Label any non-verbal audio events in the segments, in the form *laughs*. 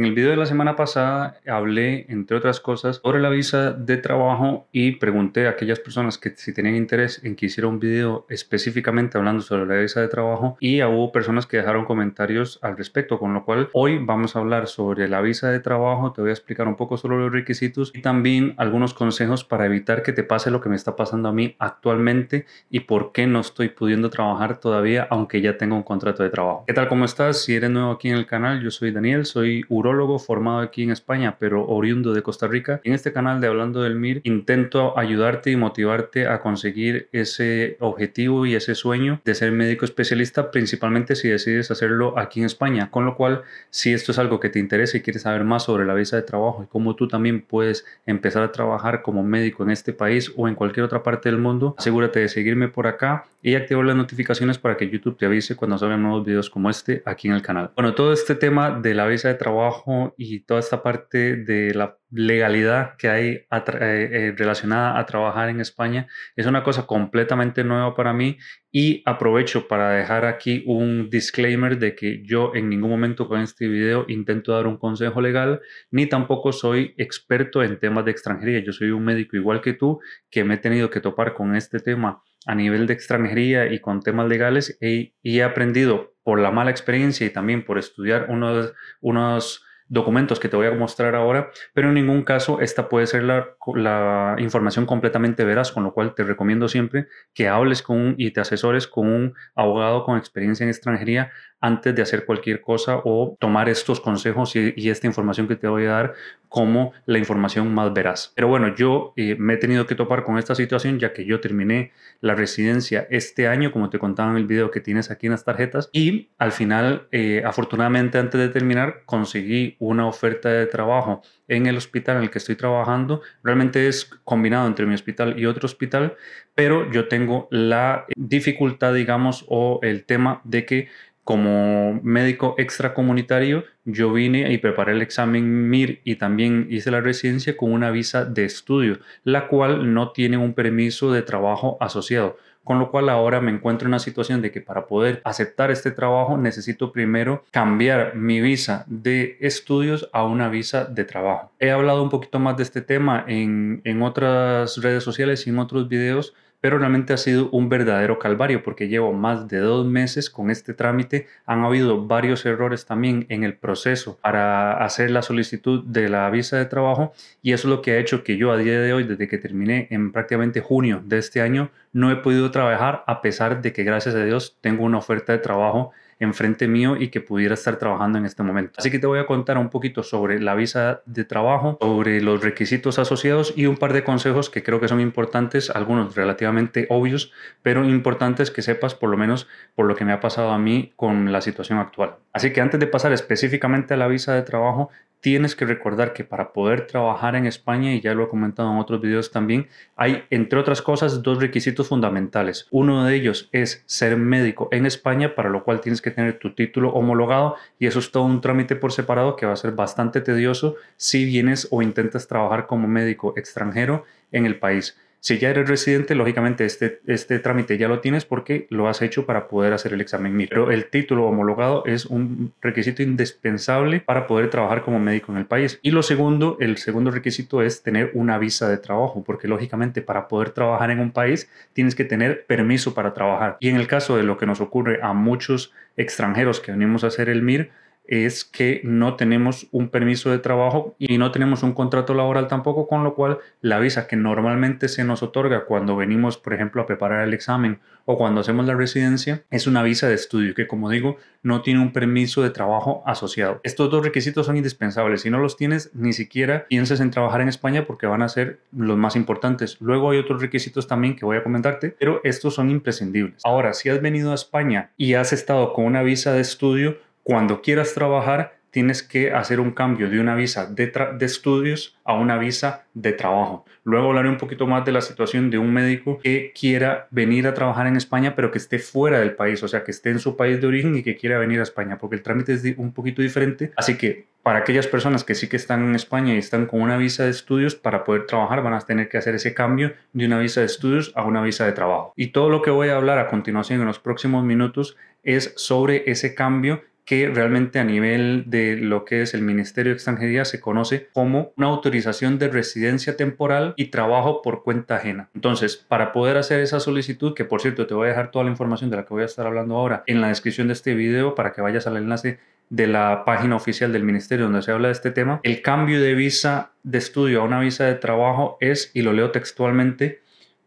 En el video de la semana pasada hablé, entre otras cosas, sobre la visa de trabajo y pregunté a aquellas personas que si tenían interés en que hiciera un video específicamente hablando sobre la visa de trabajo y hubo personas que dejaron comentarios al respecto, con lo cual hoy vamos a hablar sobre la visa de trabajo, te voy a explicar un poco sobre los requisitos y también algunos consejos para evitar que te pase lo que me está pasando a mí actualmente y por qué no estoy pudiendo trabajar todavía aunque ya tengo un contrato de trabajo. ¿Qué tal? ¿Cómo estás? Si eres nuevo aquí en el canal, yo soy Daniel, soy uro formado aquí en España, pero oriundo de Costa Rica. En este canal de Hablando del MIR intento ayudarte y motivarte a conseguir ese objetivo y ese sueño de ser médico especialista, principalmente si decides hacerlo aquí en España. Con lo cual, si esto es algo que te interesa y quieres saber más sobre la visa de trabajo y cómo tú también puedes empezar a trabajar como médico en este país o en cualquier otra parte del mundo, asegúrate de seguirme por acá y activar las notificaciones para que YouTube te avise cuando salgan nuevos videos como este aquí en el canal. Bueno, todo este tema de la visa de trabajo y toda esta parte de la legalidad que hay eh, eh, relacionada a trabajar en España es una cosa completamente nueva para mí y aprovecho para dejar aquí un disclaimer de que yo en ningún momento con este video intento dar un consejo legal ni tampoco soy experto en temas de extranjería. Yo soy un médico igual que tú que me he tenido que topar con este tema a nivel de extranjería y con temas legales y he aprendido por la mala experiencia y también por estudiar unos, unos documentos que te voy a mostrar ahora, pero en ningún caso esta puede ser la, información completamente veraz, con lo cual te recomiendo siempre que hables con y te asesores con un abogado con experiencia en extranjería antes de hacer cualquier cosa o tomar estos consejos y, esta información que te voy a dar como la información más veraz. Pero bueno, yo eh, me he tenido que topar con esta situación ya que yo terminé la residencia este año, como te contaba en el video que tienes aquí en las tarjetas, y al final, eh, afortunadamente antes de terminar, conseguí una oferta de trabajo en el hospital en el que estoy trabajando. Realmente es combinado entre mi hospital y otro hospital, pero yo tengo la dificultad, digamos, o el tema de que como médico extracomunitario, yo vine y preparé el examen MIR y también hice la residencia con una visa de estudio, la cual no tiene un permiso de trabajo asociado. Con lo cual ahora me encuentro en una situación de que para poder aceptar este trabajo necesito primero cambiar mi visa de estudios a una visa de trabajo. He hablado un poquito más de este tema en, en otras redes sociales y en otros videos pero realmente ha sido un verdadero calvario porque llevo más de dos meses con este trámite. Han habido varios errores también en el proceso para hacer la solicitud de la visa de trabajo y eso es lo que ha hecho que yo a día de hoy, desde que terminé en prácticamente junio de este año, no he podido trabajar a pesar de que gracias a Dios tengo una oferta de trabajo enfrente mío y que pudiera estar trabajando en este momento. Así que te voy a contar un poquito sobre la visa de trabajo, sobre los requisitos asociados y un par de consejos que creo que son importantes, algunos relativamente obvios, pero importantes que sepas por lo menos por lo que me ha pasado a mí con la situación actual. Así que antes de pasar específicamente a la visa de trabajo, tienes que recordar que para poder trabajar en España, y ya lo he comentado en otros videos también, hay, entre otras cosas, dos requisitos fundamentales. Uno de ellos es ser médico en España, para lo cual tienes que tener tu título homologado, y eso es todo un trámite por separado que va a ser bastante tedioso si vienes o intentas trabajar como médico extranjero en el país. Si ya eres residente, lógicamente este, este trámite ya lo tienes porque lo has hecho para poder hacer el examen MIR. Pero el título homologado es un requisito indispensable para poder trabajar como médico en el país. Y lo segundo, el segundo requisito es tener una visa de trabajo, porque lógicamente para poder trabajar en un país tienes que tener permiso para trabajar. Y en el caso de lo que nos ocurre a muchos extranjeros que venimos a hacer el MIR, es que no tenemos un permiso de trabajo y no tenemos un contrato laboral tampoco, con lo cual la visa que normalmente se nos otorga cuando venimos, por ejemplo, a preparar el examen o cuando hacemos la residencia, es una visa de estudio que, como digo, no tiene un permiso de trabajo asociado. Estos dos requisitos son indispensables. Si no los tienes, ni siquiera pienses en trabajar en España porque van a ser los más importantes. Luego hay otros requisitos también que voy a comentarte, pero estos son imprescindibles. Ahora, si has venido a España y has estado con una visa de estudio, cuando quieras trabajar, tienes que hacer un cambio de una visa de, estudios a una visa de trabajo. Luego hablaré un poquito más de la situación de un médico que quiera venir a trabajar en España, pero que esté fuera del país, o sea, que esté en su país de origen y que quiera venir a España, porque el trámite es un poquito diferente. Así que para aquellas personas que sí que están en España y están con una visa de estudios, para poder trabajar van a tener que hacer ese cambio de una visa de estudios a una visa de trabajo. Y todo lo que voy a hablar a continuación en los próximos minutos es sobre ese cambio que realmente a nivel de lo que es el Ministerio de Extranjería se conoce como una autorización de residencia temporal y trabajo por cuenta ajena. Entonces, para poder hacer esa solicitud, que por cierto te voy a dejar toda la información de la que voy a estar hablando ahora en la descripción de este video para que vayas al enlace de la página oficial del ministerio donde se habla de este tema, el cambio de visa de estudio a una visa de trabajo es, y lo leo textualmente,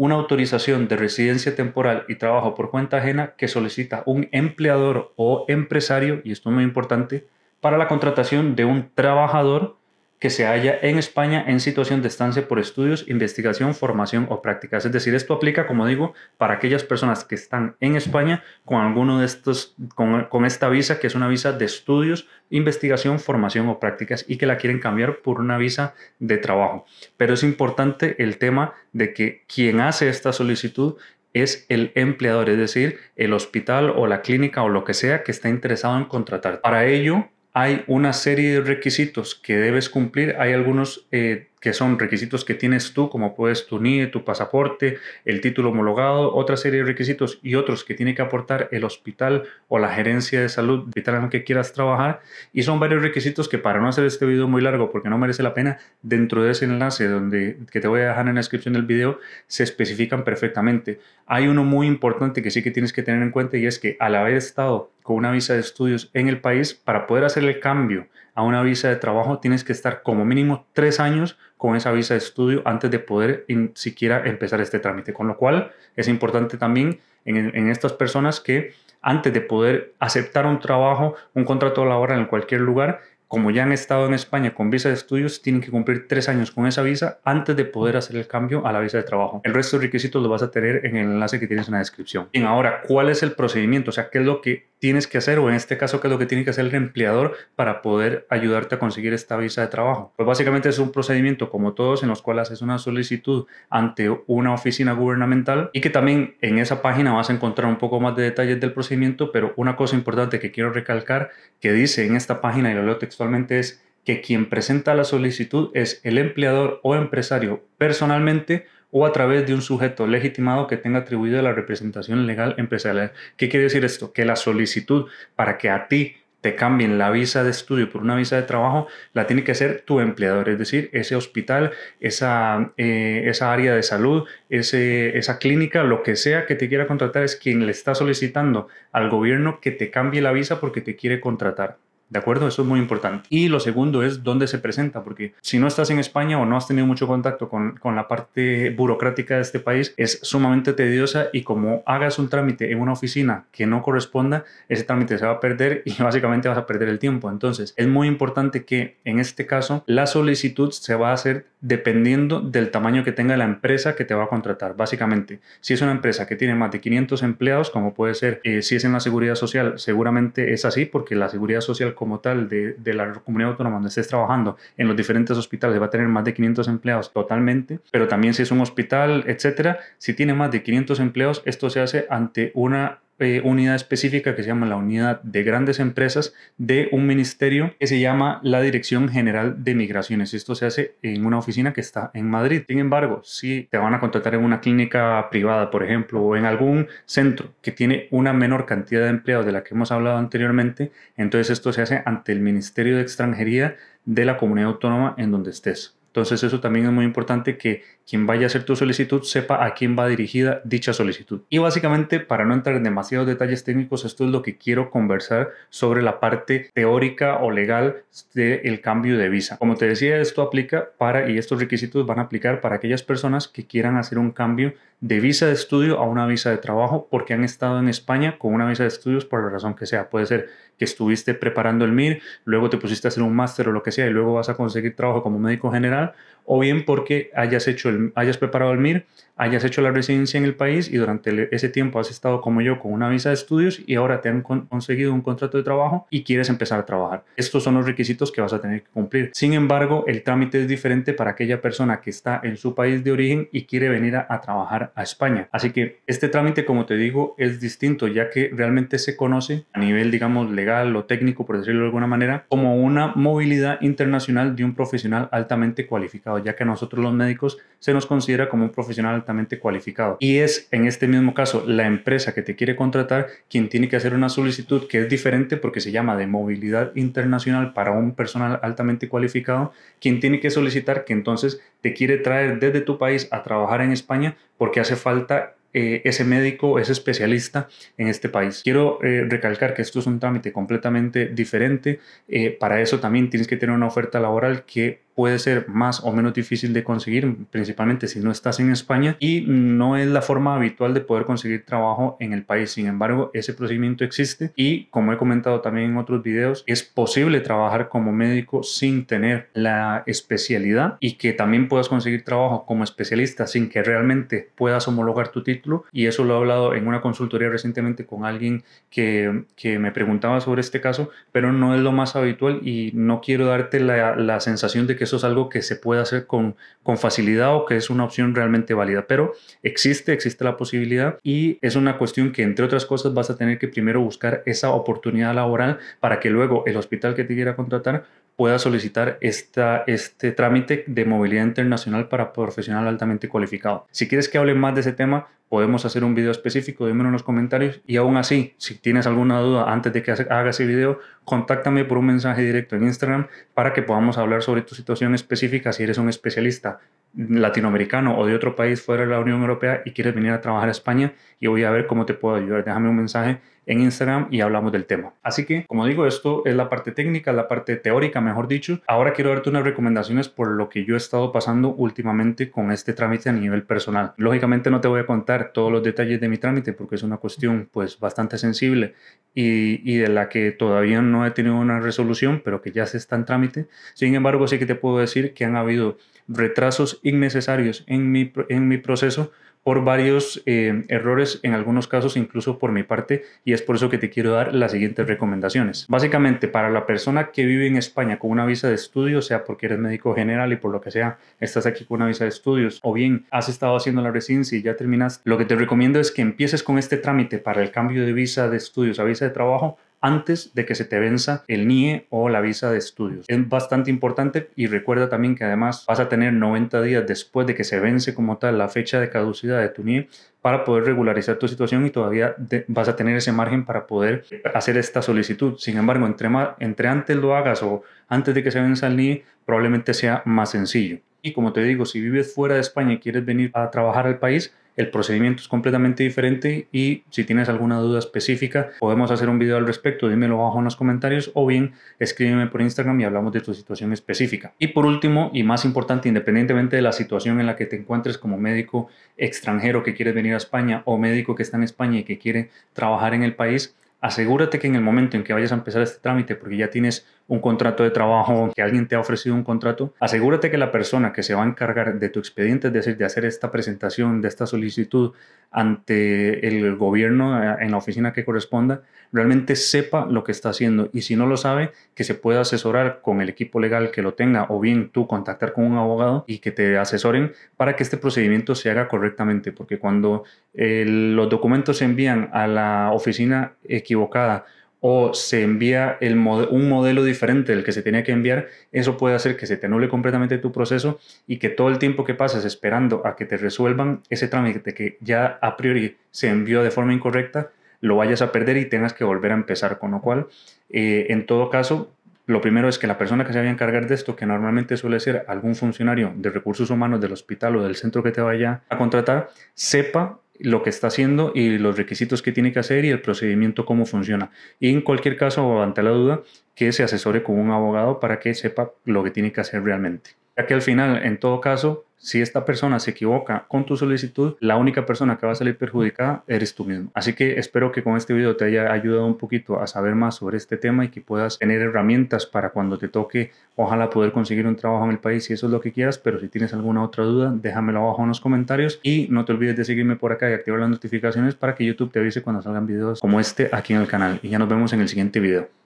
una autorización de residencia temporal y trabajo por cuenta ajena que solicita un empleador o empresario, y esto es muy importante, para la contratación de un trabajador que se halla en España en situación de estancia por estudios, investigación, formación o prácticas. Es decir, esto aplica, como digo, para aquellas personas que están en España con alguno de estos, con, esta visa, que es una visa de estudios, investigación, formación o prácticas y que la quieren cambiar por una visa de trabajo. Pero es importante el tema de que quien hace esta solicitud es el empleador, es decir, el hospital o la clínica o lo que sea que está interesado en contratar. Para ello, hay una serie de requisitos que debes cumplir. Hay algunos eh, que son requisitos que tienes tú, como puedes tu NIE, tu pasaporte, el título homologado, otra serie de requisitos y otros que tiene que aportar el hospital o la gerencia de salud vital en el que quieras trabajar. Y son varios requisitos que para no hacer este video muy largo, porque no merece la pena, dentro de ese enlace donde, que te voy a dejar en la descripción del video, se especifican perfectamente. Hay uno muy importante que sí que tienes que tener en cuenta y es que al haber estado con una visa de estudios en el país, para poder hacer el cambio a una visa de trabajo tienes que estar como mínimo tres años con esa visa de estudio antes de poder siquiera empezar este trámite. Con lo cual es importante también en, en estas personas que antes de poder aceptar un trabajo, un contrato laboral en cualquier lugar, como ya han estado en España con visa de estudios, tienen que cumplir tres años con esa visa antes de poder hacer el cambio a la visa de trabajo. El resto de requisitos lo vas a tener en el enlace que tienes en la descripción. Bien, ahora, ¿cuál es el procedimiento? O sea, ¿qué es lo que tienes que hacer o en este caso qué es lo que tiene que hacer el empleador para poder ayudarte a conseguir esta visa de trabajo? Pues básicamente es un procedimiento como todos en los cuales haces una solicitud ante una oficina gubernamental y que también en esa página vas a encontrar un poco más de detalles del procedimiento, pero una cosa importante que quiero recalcar que dice en esta página y lo leo textualmente es que quien presenta la solicitud es el empleador o empresario personalmente o a través de un sujeto legitimado que tenga atribuido la representación legal empresarial. ¿Qué quiere decir esto? Que la solicitud para que a ti te cambien la visa de estudio por una visa de trabajo, la tiene que hacer tu empleador, es decir, ese hospital, esa, eh, esa área de salud, ese, esa clínica, lo que sea que te quiera contratar, es quien le está solicitando al gobierno que te cambie la visa porque te quiere contratar. ¿De acuerdo? Eso es muy importante. Y lo segundo es dónde se presenta, porque si no estás en España o no has tenido mucho contacto con, con, la parte burocrática de este país, es sumamente tediosa y como hagas un trámite en una oficina que no corresponda, ese trámite se va a perder y *laughs* básicamente vas a perder el tiempo. Entonces, es muy importante que en este caso la solicitud se va a hacer dependiendo del tamaño que tenga la empresa que te va a contratar. Básicamente, si es una empresa que tiene más de 500 empleados, como puede ser, eh, si es en la seguridad social, seguramente es así, porque la seguridad social como tal de, de, la comunidad autónoma donde estés trabajando en los diferentes hospitales va a tener más de 500 empleados totalmente, pero también si es un hospital, etcétera, si tiene más de 500 empleados, esto se hace ante una eh, unidad específica que se llama la unidad de grandes empresas de un ministerio que se llama la Dirección General de Migraciones. Esto se hace en una oficina que está en Madrid. Sin embargo, si te van a contratar en una clínica privada, por ejemplo, o en algún centro que tiene una menor cantidad de empleados de la que hemos hablado anteriormente, entonces esto se hace ante el Ministerio de Extranjería de la comunidad autónoma en donde estés. Entonces eso también es muy importante que quien vaya a hacer tu solicitud sepa a quién va dirigida dicha solicitud. Y básicamente, para no entrar en demasiados detalles técnicos, esto es lo que quiero conversar sobre la parte teórica o legal del cambio de visa. Como te decía, esto aplica para, y estos requisitos van a aplicar para aquellas personas que quieran hacer un cambio de visa de estudio a una visa de trabajo porque han estado en España con una visa de estudios por la razón que sea. Puede ser que estuviste preparando el MIR, luego te pusiste a hacer un máster o lo que sea y luego vas a conseguir trabajo como médico general o bien porque hayas, hecho el, hayas preparado el MIR, hayas hecho la residencia en el país y durante ese tiempo has estado como yo con una visa de estudios y ahora te han conseguido un contrato de trabajo y quieres empezar a trabajar. Estos son los requisitos que vas a tener que cumplir. Sin embargo, el trámite es diferente para aquella persona que está en su país de origen y quiere venir a, a trabajar a España. Así que este trámite, como te digo, es distinto ya que realmente se conoce a nivel, digamos, legal lo técnico, por decirlo de alguna manera, como una movilidad internacional de un profesional altamente cualificado, ya que a nosotros los médicos se nos considera como un profesional altamente cualificado. Y es en este mismo caso la empresa que te quiere contratar quien tiene que hacer una solicitud que es diferente porque se llama de movilidad internacional para un personal altamente cualificado, quien tiene que solicitar que entonces te quiere traer desde tu país a trabajar en España porque hace falta eh, ese médico, ese especialista en este país. Quiero eh, recalcar que esto es un trámite completamente diferente. Eh, para eso también tienes que tener una oferta laboral que puede ser más o menos difícil de conseguir, principalmente si no estás en España y no es la forma habitual de poder conseguir trabajo en el país. Sin embargo, ese procedimiento existe y como he comentado también en otros videos, es posible trabajar como médico sin tener la especialidad y que también puedas conseguir trabajo como especialista sin que realmente puedas homologar tu título y eso lo he hablado en una consultoría recientemente con alguien que, que me preguntaba sobre este caso, pero no es lo más habitual y no quiero darte la, la sensación de que eso es algo que se puede hacer con, con facilidad o que es una opción realmente válida, pero existe, existe la posibilidad y es una cuestión que entre otras cosas vas a tener que primero buscar esa oportunidad laboral para que luego el hospital que te quiera contratar pueda solicitar este trámite de movilidad internacional para profesional altamente cualificado. Si quieres que hable más de ese tema, podemos hacer un video específico, dímelo en los comentarios y aún así, si tienes alguna duda antes de que haga ese video, contáctame por un mensaje directo en Instagram para que podamos hablar sobre tu situación específica si eres un especialista latinoamericano o de otro país fuera de la Unión Europea y quieres venir a trabajar a España y voy a ver cómo te puedo ayudar. Déjame un mensaje en Instagram y hablamos del tema. Así que, como digo, esto es la parte técnica, la parte teórica, mejor dicho. Ahora quiero darte unas recomendaciones por lo que yo he estado pasando últimamente con este trámite a nivel personal. Lógicamente no te voy a contar todos los detalles de mi trámite porque es una cuestión pues bastante sensible y, y de la que todavía no he tenido una resolución, pero que ya se está en trámite. Sin embargo, sí que te puedo decir que han habido retrasos innecesarios en mi, en mi proceso por varios eh, errores, en algunos casos incluso por mi parte, y es por eso que te quiero dar las siguientes recomendaciones. Básicamente, para la persona que vive en España con una visa de estudios, sea porque eres médico general y por lo que sea, estás aquí con una visa de estudios, o bien has estado haciendo la residencia y ya terminas, lo que te recomiendo es que empieces con este trámite para el cambio de visa de estudios a visa de trabajo antes de que se te venza el NIE o la visa de estudios. Es bastante importante y recuerda también que además vas a tener 90 días después de que se vence como tal la fecha de caducidad de tu NIE para poder regularizar tu situación y todavía vas a tener ese margen para poder hacer esta solicitud. Sin embargo, entre, entre antes lo hagas o antes de que se venza el NIE, probablemente sea más sencillo. Y como te digo, si vives fuera de España y quieres venir a trabajar al país, el procedimiento es completamente diferente y si tienes alguna duda específica podemos hacer un video al respecto, dímelo abajo en los comentarios o bien escríbeme por Instagram y hablamos de tu situación específica. Y por último y más importante, independientemente de la situación en la que te encuentres como médico extranjero que quiere venir a España o médico que está en España y que quiere trabajar en el país, asegúrate que en el momento en que vayas a empezar este trámite, porque ya tienes un contrato de trabajo, que alguien te ha ofrecido un contrato, asegúrate que la persona que se va a encargar de tu expediente, es decir, de hacer esta presentación, de esta solicitud ante el gobierno eh, en la oficina que corresponda, realmente sepa lo que está haciendo. Y si no lo sabe, que se pueda asesorar con el equipo legal que lo tenga o bien tú contactar con un abogado y que te asesoren para que este procedimiento se haga correctamente, porque cuando eh, los documentos se envían a la oficina equivocada, o se envía un modelo diferente del que se tenía que enviar, eso puede hacer que se te anule completamente tu proceso y que todo el tiempo que pases esperando a que te resuelvan ese trámite que ya a priori se envió de forma incorrecta, lo vayas a perder y tengas que volver a empezar. Con lo cual, eh, en todo caso, lo primero es que la persona que se vaya a encargar de esto, que normalmente suele ser algún funcionario de recursos humanos del hospital o del centro que te vaya a contratar, sepa lo que está haciendo y los requisitos que tiene que hacer y el procedimiento cómo funciona. Y en cualquier caso, ante la duda, que se asesore con un abogado para que sepa lo que tiene que hacer realmente. Ya que al final, en todo caso, si esta persona se equivoca con tu solicitud, la única persona que va a salir perjudicada eres tú mismo. Así que espero que con este video te haya ayudado un poquito a saber más sobre este tema y que puedas tener herramientas para cuando te toque, ojalá poder conseguir un trabajo en el país si eso es lo que quieras, pero si tienes alguna otra duda, déjamelo abajo en los comentarios y no te olvides de seguirme por acá y activar las notificaciones para que YouTube te avise cuando salgan videos como este aquí en el canal. Y ya nos vemos en el siguiente video.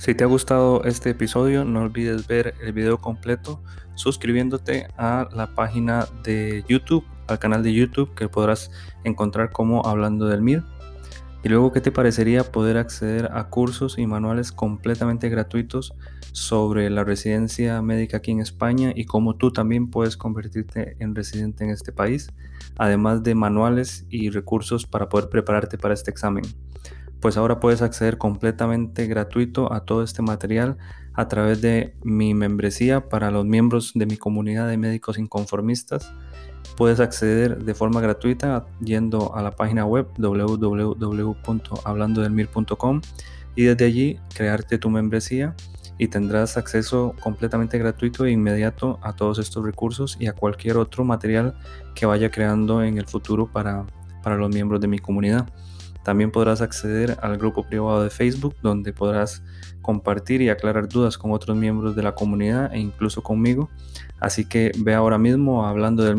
Si te ha gustado este episodio, no olvides ver el video completo suscribiéndote a la página de YouTube al canal de YouTube que podrás encontrar como Hablando del MIR. Y luego, ¿qué te parecería poder acceder a cursos y manuales completamente gratuitos sobre la residencia médica aquí en España y cómo tú también puedes convertirte en residente en este país, además de manuales y recursos para poder prepararte para este examen? Pues ahora puedes acceder completamente gratuito a todo este material a través de mi membresía para los miembros de mi comunidad de médicos inconformistas Puedes acceder de forma gratuita yendo a la página web www.hablandodelmir.com y desde allí crearte tu membresía y tendrás acceso completamente gratuito e inmediato a todos estos recursos y a cualquier otro material que vaya creando en el futuro para, para los miembros de mi comunidad. También podrás acceder al grupo privado de Facebook donde podrás compartir y aclarar dudas con otros miembros de la comunidad e incluso conmigo. Así que ve ahora mismo a hablando del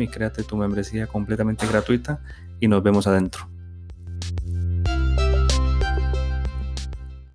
y créate tu membresía completamente gratuita y nos vemos adentro.